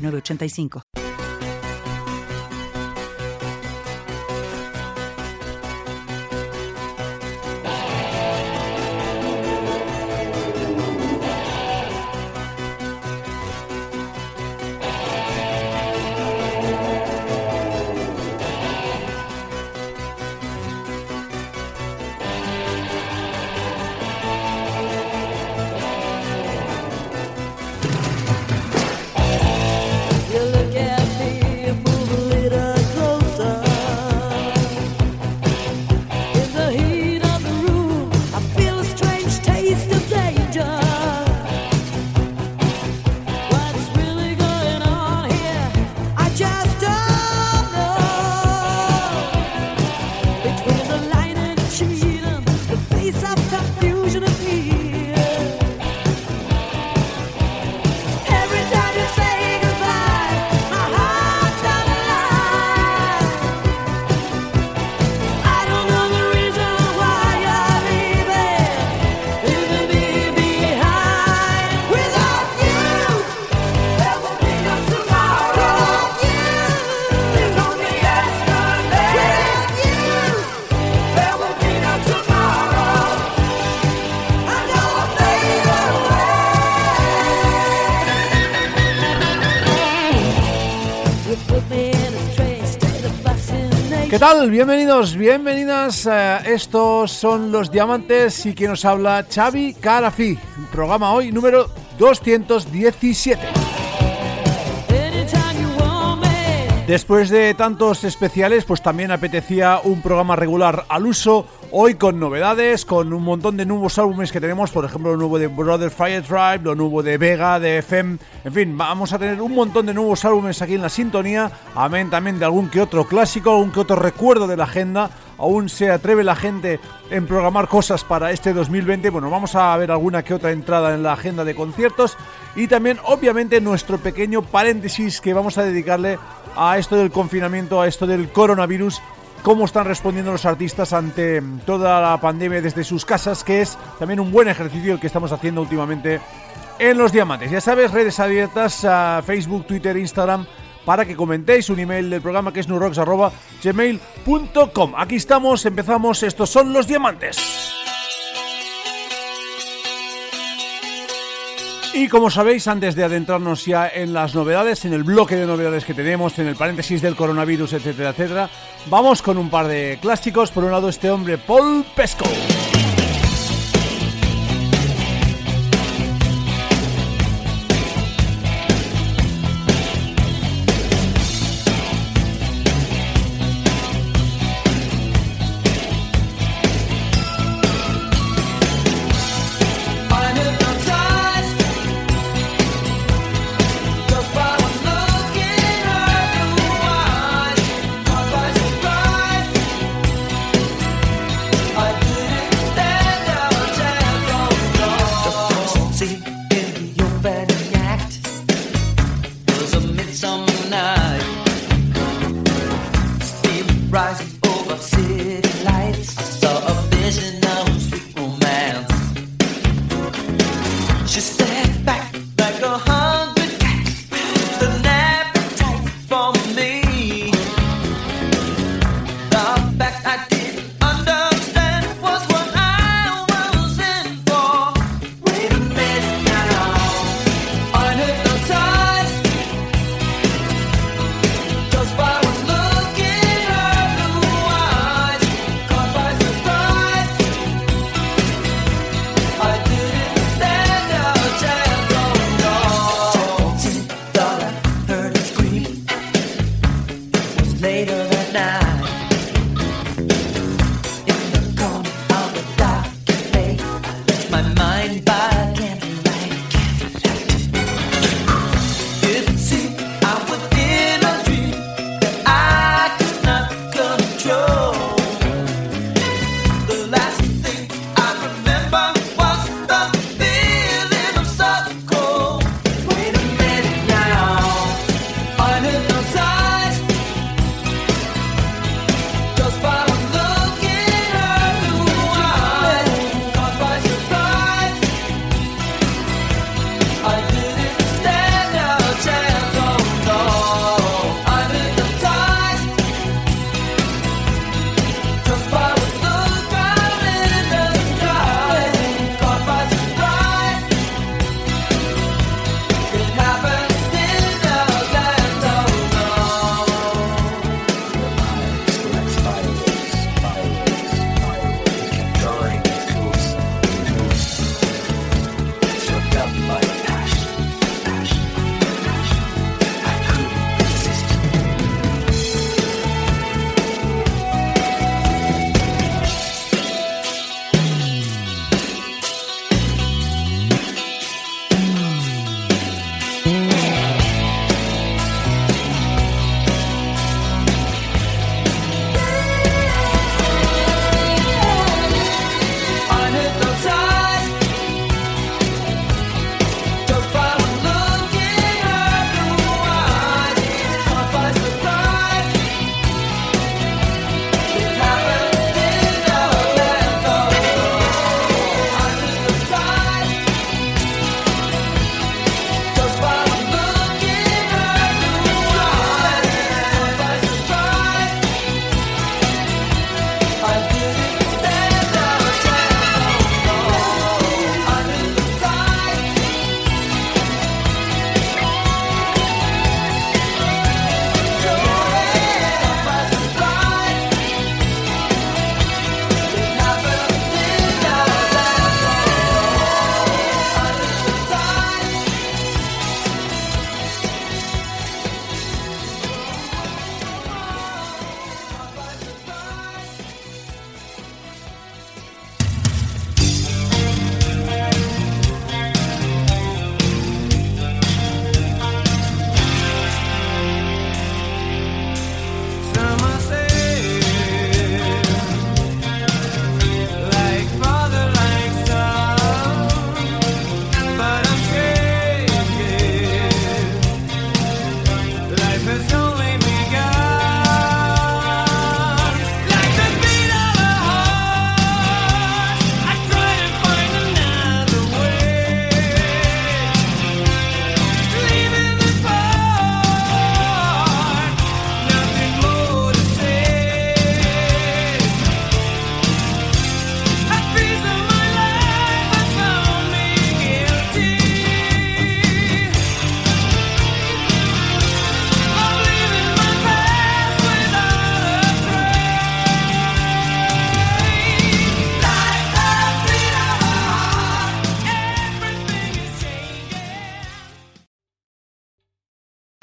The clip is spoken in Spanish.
3985. 985. tal? Bienvenidos, bienvenidas. Eh, estos son los diamantes y quien nos habla, Xavi Carafi. Programa hoy número 217. Después de tantos especiales, pues también apetecía un programa regular al uso Hoy con novedades, con un montón de nuevos álbumes que tenemos, por ejemplo, lo nuevo de Brother Fire Tribe, lo nuevo de Vega, de FM, en fin, vamos a tener un montón de nuevos álbumes aquí en la sintonía, amén también de algún que otro clásico, algún que otro recuerdo de la agenda, aún se atreve la gente en programar cosas para este 2020, bueno, vamos a ver alguna que otra entrada en la agenda de conciertos. Y también obviamente nuestro pequeño paréntesis que vamos a dedicarle a esto del confinamiento, a esto del coronavirus cómo están respondiendo los artistas ante toda la pandemia desde sus casas, que es también un buen ejercicio el que estamos haciendo últimamente en los diamantes. Ya sabes, redes abiertas a Facebook, Twitter, Instagram, para que comentéis un email del programa que es nurox.gmail.com. Aquí estamos, empezamos, estos son los diamantes. Y como sabéis, antes de adentrarnos ya en las novedades, en el bloque de novedades que tenemos, en el paréntesis del coronavirus, etcétera, etcétera, vamos con un par de clásicos. Por un lado, este hombre, Paul Pesco. better act. It was a midsummer. later that night.